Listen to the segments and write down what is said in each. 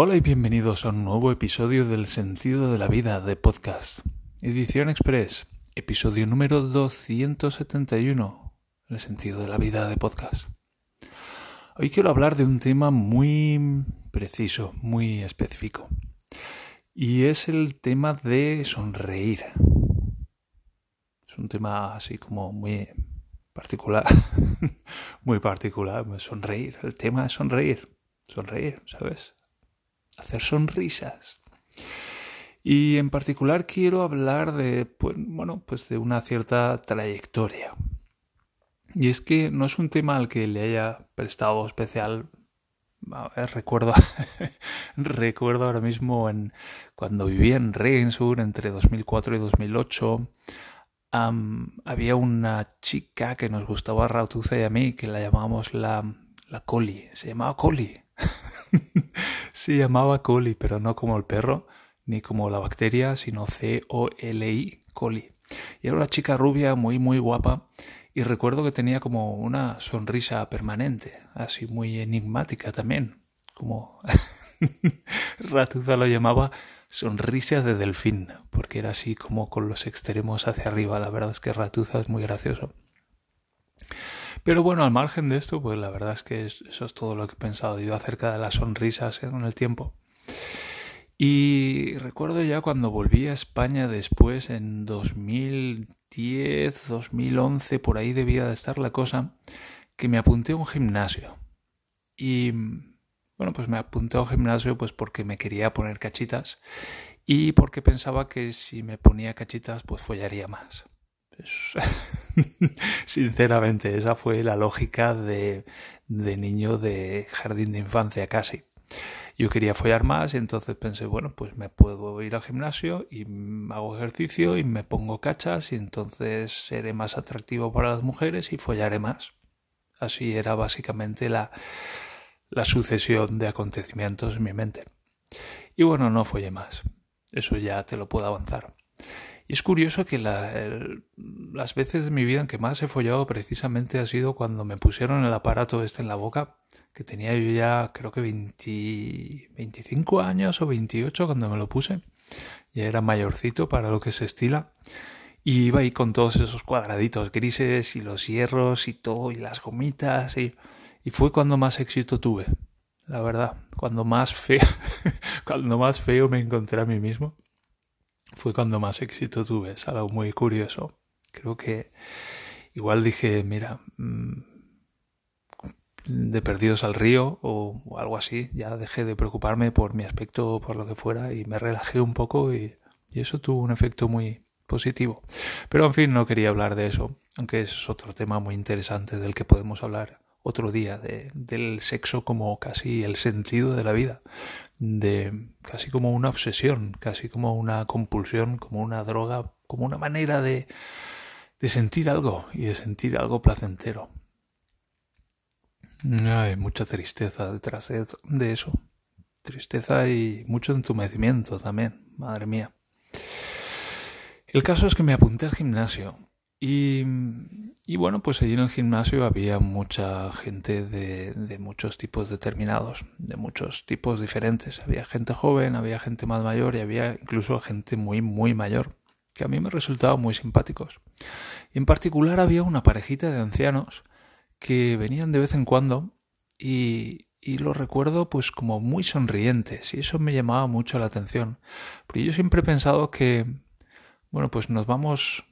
Hola y bienvenidos a un nuevo episodio del Sentido de la Vida de Podcast. Edición Express, episodio número 271, El Sentido de la Vida de Podcast. Hoy quiero hablar de un tema muy preciso, muy específico. Y es el tema de sonreír. Es un tema así como muy particular. muy particular. Sonreír. El tema es sonreír. Sonreír, ¿sabes? Hacer sonrisas. Y en particular quiero hablar de, pues, bueno, pues de una cierta trayectoria. Y es que no es un tema al que le haya prestado especial. recuerdo, recuerdo ahora mismo en cuando vivía en Regensburg entre 2004 y 2008. había una chica que nos gustaba a Rautuza y a mí que la llamábamos la, la Coli. Se llamaba Coli. Se llamaba coli, pero no como el perro, ni como la bacteria, sino C-O-L-I, coli. Y era una chica rubia muy, muy guapa. Y recuerdo que tenía como una sonrisa permanente, así muy enigmática también. Como Ratuza lo llamaba sonrisa de delfín, porque era así como con los extremos hacia arriba. La verdad es que Ratuza es muy gracioso. Pero bueno, al margen de esto, pues la verdad es que eso es todo lo que he pensado yo acerca de las sonrisas en el tiempo. Y recuerdo ya cuando volví a España después, en 2010, 2011, por ahí debía de estar la cosa, que me apunté a un gimnasio. Y bueno, pues me apunté a un gimnasio pues porque me quería poner cachitas y porque pensaba que si me ponía cachitas pues follaría más. Pues, sinceramente, esa fue la lógica de, de niño de jardín de infancia casi. Yo quería follar más y entonces pensé, bueno, pues me puedo ir al gimnasio y hago ejercicio y me pongo cachas y entonces seré más atractivo para las mujeres y follaré más. Así era básicamente la, la sucesión de acontecimientos en mi mente. Y bueno, no follé más. Eso ya te lo puedo avanzar. Y es curioso que las veces de mi vida en que más he follado precisamente ha sido cuando me pusieron el aparato este en la boca, que tenía yo ya creo que 25 años o 28 cuando me lo puse. Ya era mayorcito para lo que se estila. Y iba ahí con todos esos cuadraditos grises y los hierros y todo y las gomitas y, y fue cuando más éxito tuve. La verdad, cuando más feo, cuando más feo me encontré a mí mismo fue cuando más éxito tuve. Es algo muy curioso. Creo que igual dije, mira, mm, de perdidos al río o, algo así, ya dejé de preocuparme por mi aspecto o por lo que fuera y me relajé un poco y, eso tuvo un efecto muy positivo. Pero en fin, no quería hablar de eso, aunque es otro tema muy interesante del que podemos hablar otro día, de, del sexo como casi el sentido de la vida de casi como una obsesión, casi como una compulsión, como una droga, como una manera de, de sentir algo y de sentir algo placentero. Hay mucha tristeza detrás de eso. Tristeza y mucho entumecimiento también, madre mía. El caso es que me apunté al gimnasio y, y, bueno, pues allí en el gimnasio había mucha gente de, de, muchos tipos determinados, de muchos tipos diferentes. Había gente joven, había gente más mayor y había incluso gente muy, muy mayor, que a mí me resultaban muy simpáticos. Y en particular había una parejita de ancianos que venían de vez en cuando y, y lo recuerdo pues como muy sonrientes y eso me llamaba mucho la atención. Porque yo siempre he pensado que, bueno, pues nos vamos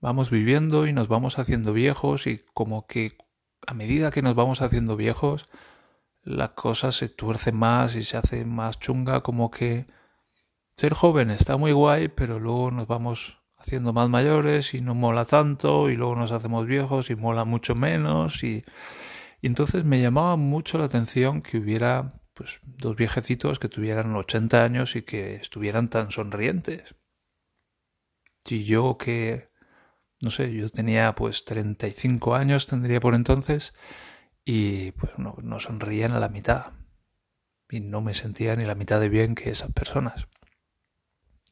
vamos viviendo y nos vamos haciendo viejos y como que a medida que nos vamos haciendo viejos, la cosa se tuerce más y se hace más chunga, como que ser joven está muy guay, pero luego nos vamos haciendo más mayores y no mola tanto y luego nos hacemos viejos y mola mucho menos y, y entonces me llamaba mucho la atención que hubiera pues dos viejecitos que tuvieran 80 años y que estuvieran tan sonrientes. Si yo que no sé, yo tenía pues 35 años, tendría por entonces, y pues no, no sonreían a la mitad. Y no me sentía ni la mitad de bien que esas personas.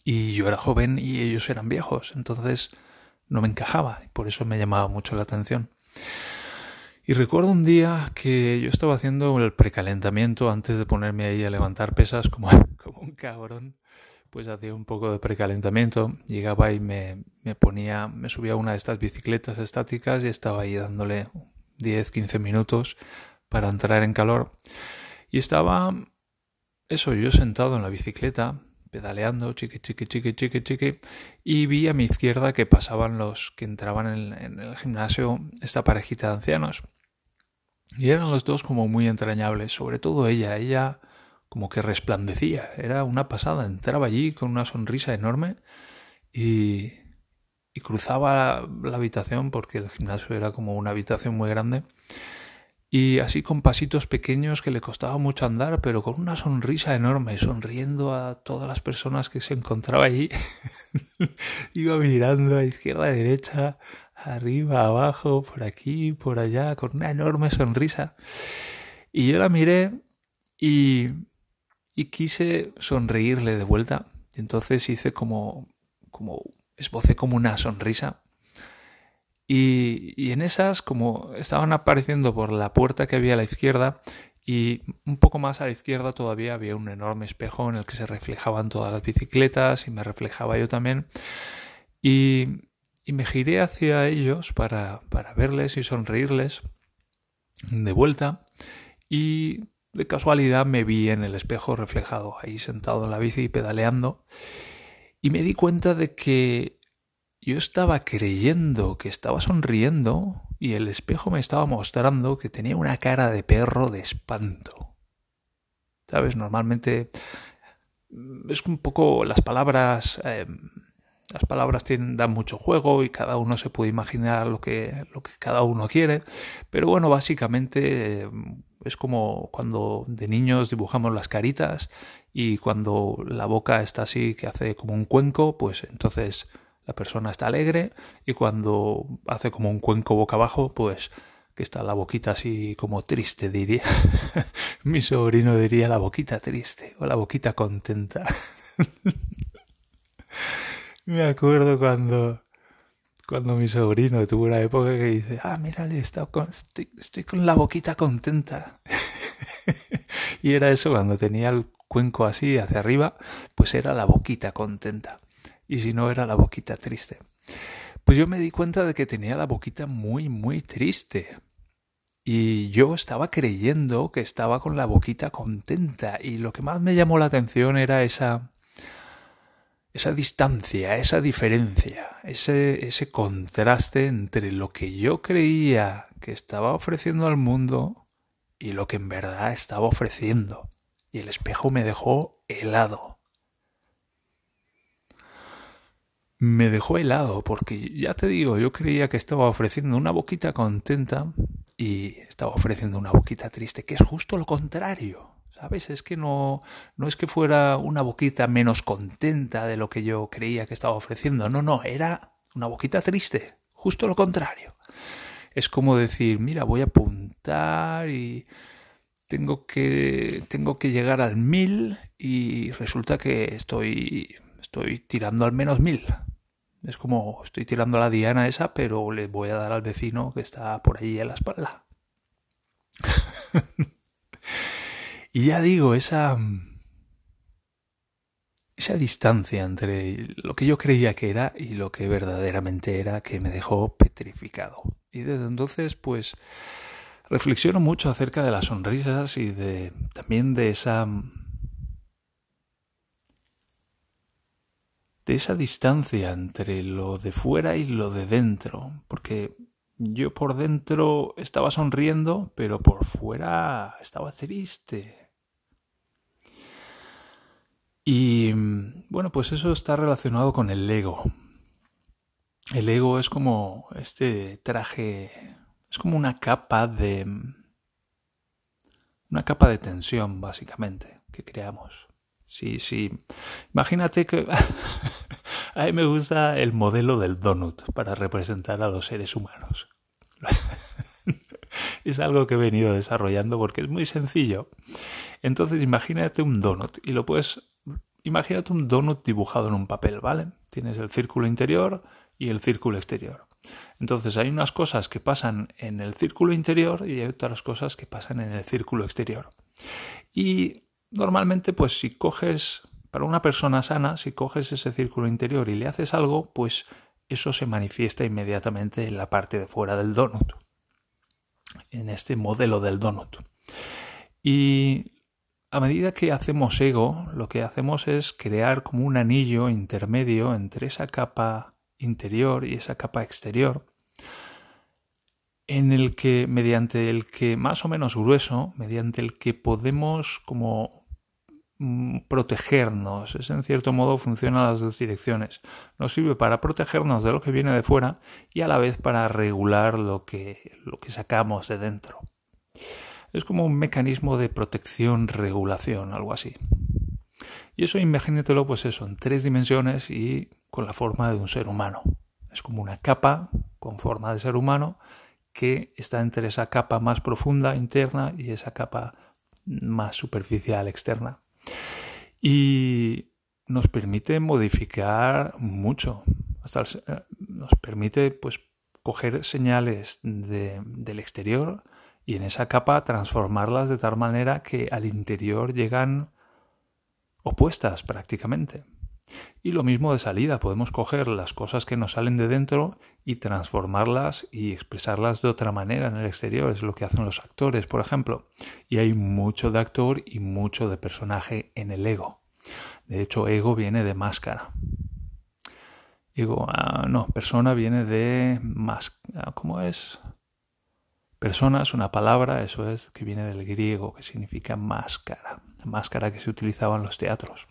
Y yo era joven y ellos eran viejos, entonces no me encajaba, y por eso me llamaba mucho la atención. Y recuerdo un día que yo estaba haciendo el precalentamiento antes de ponerme ahí a levantar pesas como, como un cabrón. Pues hacía un poco de precalentamiento, llegaba y me, me ponía, me subía a una de estas bicicletas estáticas y estaba ahí dándole 10, 15 minutos para entrar en calor. Y estaba, eso, yo sentado en la bicicleta, pedaleando, chiqui, chiqui, chiqui, chiqui, chiqui, y vi a mi izquierda que pasaban los que entraban en, en el gimnasio esta parejita de ancianos. Y eran los dos como muy entrañables, sobre todo ella, ella como que resplandecía, era una pasada, entraba allí con una sonrisa enorme y, cruzaba la, habitación porque el gimnasio era como una habitación muy grande y así con pasitos pequeños que le costaba mucho andar, pero con una sonrisa enorme, sonriendo a todas las personas que se encontraba allí. Iba mirando a izquierda, a derecha, arriba, abajo, por aquí, por allá, con una enorme sonrisa. Y yo la miré y, y quise sonreírle de vuelta. Entonces hice como, como, esbocé como una sonrisa. Y, y en esas, como estaban apareciendo por la puerta que había a la izquierda, y un poco más a la izquierda todavía había un enorme espejo en el que se reflejaban todas las bicicletas y me reflejaba yo también. Y, y me giré hacia ellos para, para verles y sonreírles de vuelta y de casualidad me vi en el espejo reflejado ahí sentado en la bici y pedaleando y me di cuenta de que yo estaba creyendo que estaba sonriendo y el espejo me estaba mostrando que tenía una cara de perro de espanto. ¿Sabes? Normalmente es un poco las palabras eh, las palabras tienen, dan mucho juego y cada uno se puede imaginar lo que, lo que cada uno quiere. Pero bueno, básicamente eh, es como cuando de niños dibujamos las caritas y cuando la boca está así que hace como un cuenco, pues entonces la persona está alegre y cuando hace como un cuenco boca abajo, pues que está la boquita así como triste, diría. Mi sobrino diría la boquita triste o la boquita contenta. Me acuerdo cuando, cuando mi sobrino tuvo una época que dice, ah, mírale, con, estoy, estoy con la boquita contenta. y era eso, cuando tenía el cuenco así hacia arriba, pues era la boquita contenta. Y si no, era la boquita triste. Pues yo me di cuenta de que tenía la boquita muy, muy triste. Y yo estaba creyendo que estaba con la boquita contenta. Y lo que más me llamó la atención era esa esa distancia, esa diferencia, ese, ese contraste entre lo que yo creía que estaba ofreciendo al mundo y lo que en verdad estaba ofreciendo. Y el espejo me dejó helado. Me dejó helado porque ya te digo, yo creía que estaba ofreciendo una boquita contenta y estaba ofreciendo una boquita triste, que es justo lo contrario. ¿Sabes? Es que no, no es que fuera una boquita menos contenta de lo que yo creía que estaba ofreciendo. No, no, era una boquita triste. Justo lo contrario. Es como decir, mira, voy a apuntar y tengo que, tengo que llegar al mil y resulta que estoy, estoy tirando al menos mil. Es como estoy tirando a la diana esa, pero le voy a dar al vecino que está por allí a la espalda. Y ya digo, esa, esa distancia entre lo que yo creía que era y lo que verdaderamente era que me dejó petrificado. Y desde entonces, pues, reflexiono mucho acerca de las sonrisas y de también de esa de esa distancia entre lo de fuera y lo de dentro, porque yo por dentro estaba sonriendo, pero por fuera estaba triste, y bueno, pues eso está relacionado con el ego. El ego es como este traje, es como una capa de... una capa de tensión, básicamente, que creamos. Sí, sí. Imagínate que... a mí me gusta el modelo del donut para representar a los seres humanos. es algo que he venido desarrollando porque es muy sencillo. Entonces imagínate un donut y lo puedes Imagínate un donut dibujado en un papel, ¿vale? Tienes el círculo interior y el círculo exterior. Entonces hay unas cosas que pasan en el círculo interior y hay otras cosas que pasan en el círculo exterior. Y normalmente, pues si coges, para una persona sana, si coges ese círculo interior y le haces algo, pues eso se manifiesta inmediatamente en la parte de fuera del donut, en este modelo del donut. Y a medida que hacemos ego, lo que hacemos es crear como un anillo intermedio entre esa capa interior y esa capa exterior, en el que, mediante el que más o menos grueso, mediante el que podemos como mm, protegernos, es en cierto modo funciona las dos direcciones. Nos sirve para protegernos de lo que viene de fuera y a la vez para regular lo que, lo que sacamos de dentro. Es como un mecanismo de protección-regulación, algo así. Y eso imagínatelo, pues eso, en tres dimensiones y con la forma de un ser humano. Es como una capa con forma de ser humano que está entre esa capa más profunda interna y esa capa más superficial externa. Y nos permite modificar mucho. Hasta eh, nos permite pues coger señales del exterior y en esa capa transformarlas de tal manera que al interior llegan opuestas prácticamente. Y lo mismo de salida, podemos coger las cosas que nos salen de dentro y transformarlas y expresarlas de otra manera en el exterior, es lo que hacen los actores, por ejemplo. Y hay mucho de actor y mucho de personaje en el ego. De hecho, ego viene de máscara. Ego, ah, no, persona viene de máscara. ¿Cómo es? Persona es una palabra, eso es, que viene del griego, que significa máscara, máscara que se utilizaba en los teatros.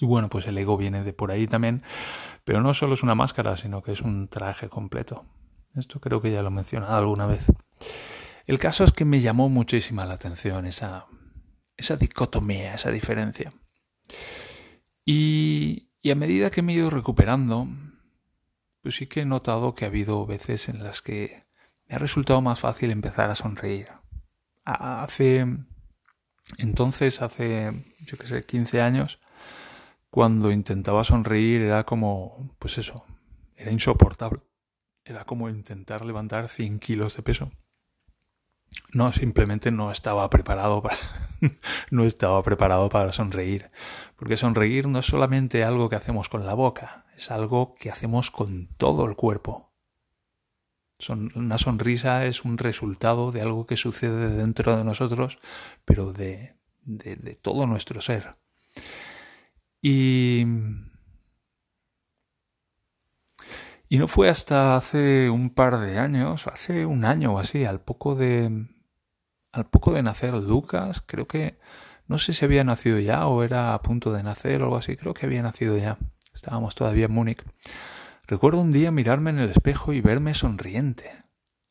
Y bueno, pues el ego viene de por ahí también, pero no solo es una máscara, sino que es un traje completo. Esto creo que ya lo he mencionado alguna vez. El caso es que me llamó muchísima la atención esa, esa dicotomía, esa diferencia. Y, y a medida que me he ido recuperando, pues sí que he notado que ha habido veces en las que me ha resultado más fácil empezar a sonreír. Hace entonces, hace, yo que sé, 15 años, cuando intentaba sonreír era como, pues eso, era insoportable. Era como intentar levantar 100 kilos de peso. No, simplemente no estaba preparado para, no estaba preparado para sonreír. Porque sonreír no es solamente algo que hacemos con la boca, es algo que hacemos con todo el cuerpo una sonrisa es un resultado de algo que sucede dentro de nosotros, pero de, de, todo nuestro ser. Y, y no fue hasta hace un par de años, hace un año o así, al poco de, al poco de nacer Lucas, creo que, no sé si había nacido ya o era a punto de nacer o algo así, creo que había nacido ya. Estábamos todavía en Múnich. Recuerdo un día mirarme en el espejo y verme sonriente.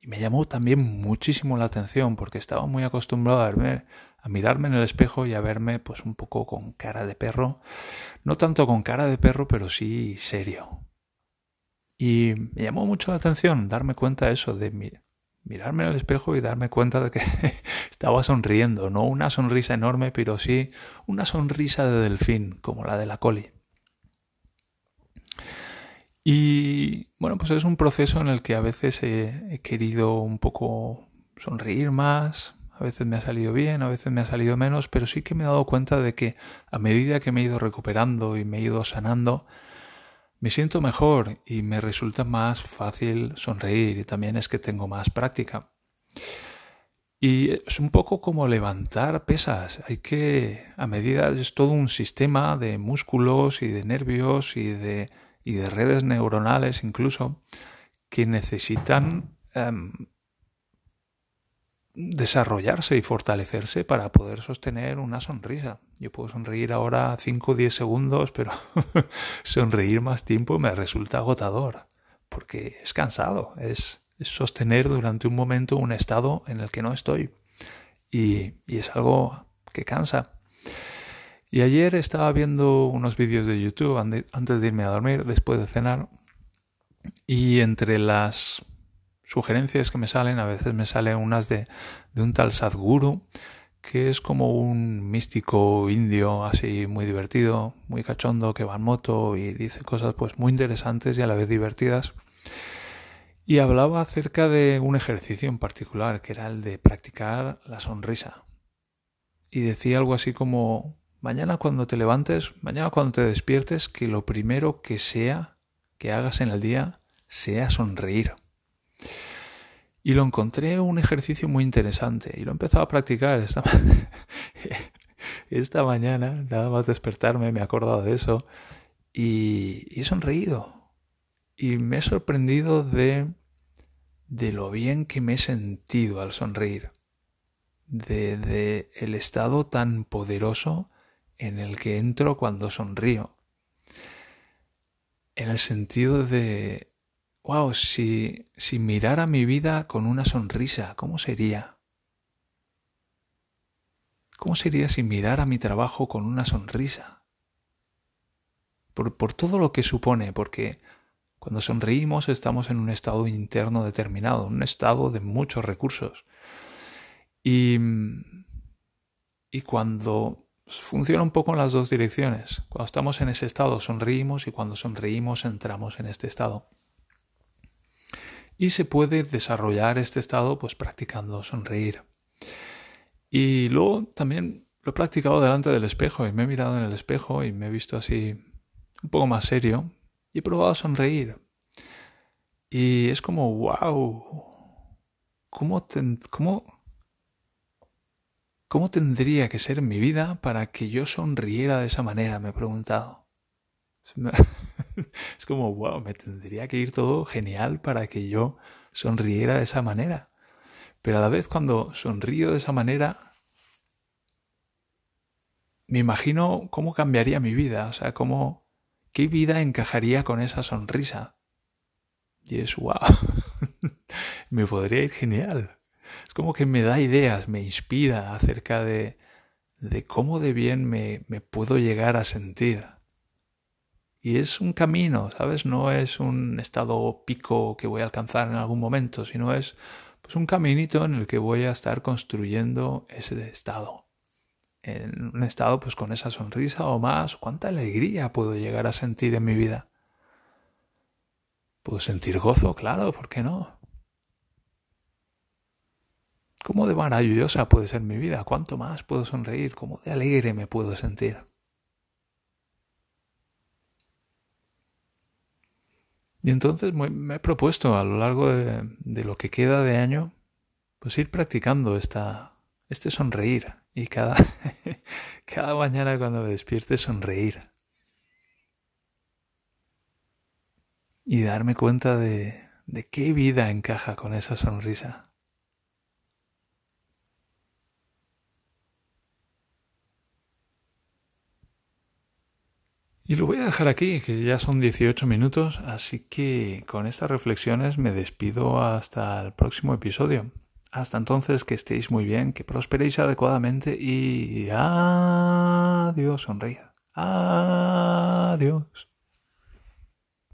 Y me llamó también muchísimo la atención porque estaba muy acostumbrado a, verme, a mirarme en el espejo y a verme pues un poco con cara de perro. No tanto con cara de perro, pero sí serio. Y me llamó mucho la atención darme cuenta de eso, de mirarme en el espejo y darme cuenta de que estaba sonriendo, no una sonrisa enorme, pero sí una sonrisa de delfín, como la de la coli. Y bueno, pues es un proceso en el que a veces he, querido un poco sonreír más, a veces me ha salido bien, a veces me ha salido menos, pero sí que me he dado cuenta de que a medida que me he ido recuperando y me he ido sanando, me siento mejor y me resulta más fácil sonreír y también es que tengo más práctica. Y es un poco como levantar pesas. Hay que, a medida, es todo un sistema de músculos y de nervios y de y de redes neuronales incluso que necesitan em, desarrollarse y fortalecerse para poder sostener una sonrisa. Yo puedo sonreír ahora 5 o 10 segundos, pero sonreír más tiempo me resulta agotador, porque es cansado, es, sostener durante un momento un estado en el que no estoy. y es algo que cansa. Y ayer estaba viendo unos vídeos de YouTube antes de irme a dormir, después de cenar, y entre las sugerencias que me salen, a veces me salen unas de, de un tal Sadhguru, que es como un místico indio así muy divertido, muy cachondo, que va en moto y dice cosas pues muy interesantes y a la vez divertidas. Y hablaba acerca de un ejercicio en particular, que era el de practicar la sonrisa. Y decía algo así como, mañana cuando te levantes, mañana cuando te despiertes, que lo primero que sea que hagas en el día sea sonreír. Y lo encontré un ejercicio muy interesante y lo he empezado a practicar esta, esta mañana, nada más despertarme, me he acordado de eso y, y he sonreído. Y me he sorprendido de, de lo bien que me he sentido al sonreír, de, de el estado tan poderoso en el que entro cuando sonrío, en el sentido de wow, si, si mirara mi vida con una sonrisa, ¿cómo sería? ¿Cómo sería si mirara mi trabajo con una sonrisa? Por, por todo lo que supone, porque cuando sonreímos estamos en un estado interno determinado, un estado de muchos recursos. Y, y cuando funciona un poco en las dos direcciones, cuando estamos en ese estado sonreímos y cuando sonreímos entramos en este estado y se puede desarrollar este estado pues practicando sonreír. Y luego también lo he practicado delante del espejo y me he mirado en el espejo y me he visto así un poco más serio y he probado a sonreír. Y es como, wow, ¿cómo, cómo, ¿cómo tendría que ser mi vida para que yo sonriera de esa manera? Me he preguntado. es como, wow, me tendría que ir todo genial para que yo sonriera de esa manera. Pero a la vez cuando sonrío de esa manera, me imagino cómo cambiaría mi vida, o sea, cómo, qué vida encajaría con esa sonrisa. Y es, wow, me podría ir genial. Es como que me da ideas, me inspira acerca de, de cómo de bien me, me puedo llegar a sentir. Y es un camino, ¿sabes? No es un estado pico que voy a alcanzar en algún momento, sino es pues un caminito en el que voy a estar construyendo ese estado. En un estado pues con esa sonrisa o más, cuánta alegría puedo llegar a sentir en mi vida. Puedo sentir gozo, claro, ¿por qué no? ¿Cómo de maravillosa puede ser mi vida? ¿Cuánto más puedo sonreír? ¿Cómo de alegre me puedo sentir? Y entonces me he propuesto a lo largo de, lo que queda de año, pues ir practicando esta, este sonreír. Y cada, cada mañana cuando me despierte sonreír. Y darme cuenta de, de qué vida encaja con esa sonrisa. Y lo voy a dejar aquí, que ya son 18 minutos, así que con estas reflexiones me despido hasta el próximo episodio. Hasta entonces, que estéis muy bien, que prosperéis adecuadamente y adiós, sonríe. Adiós.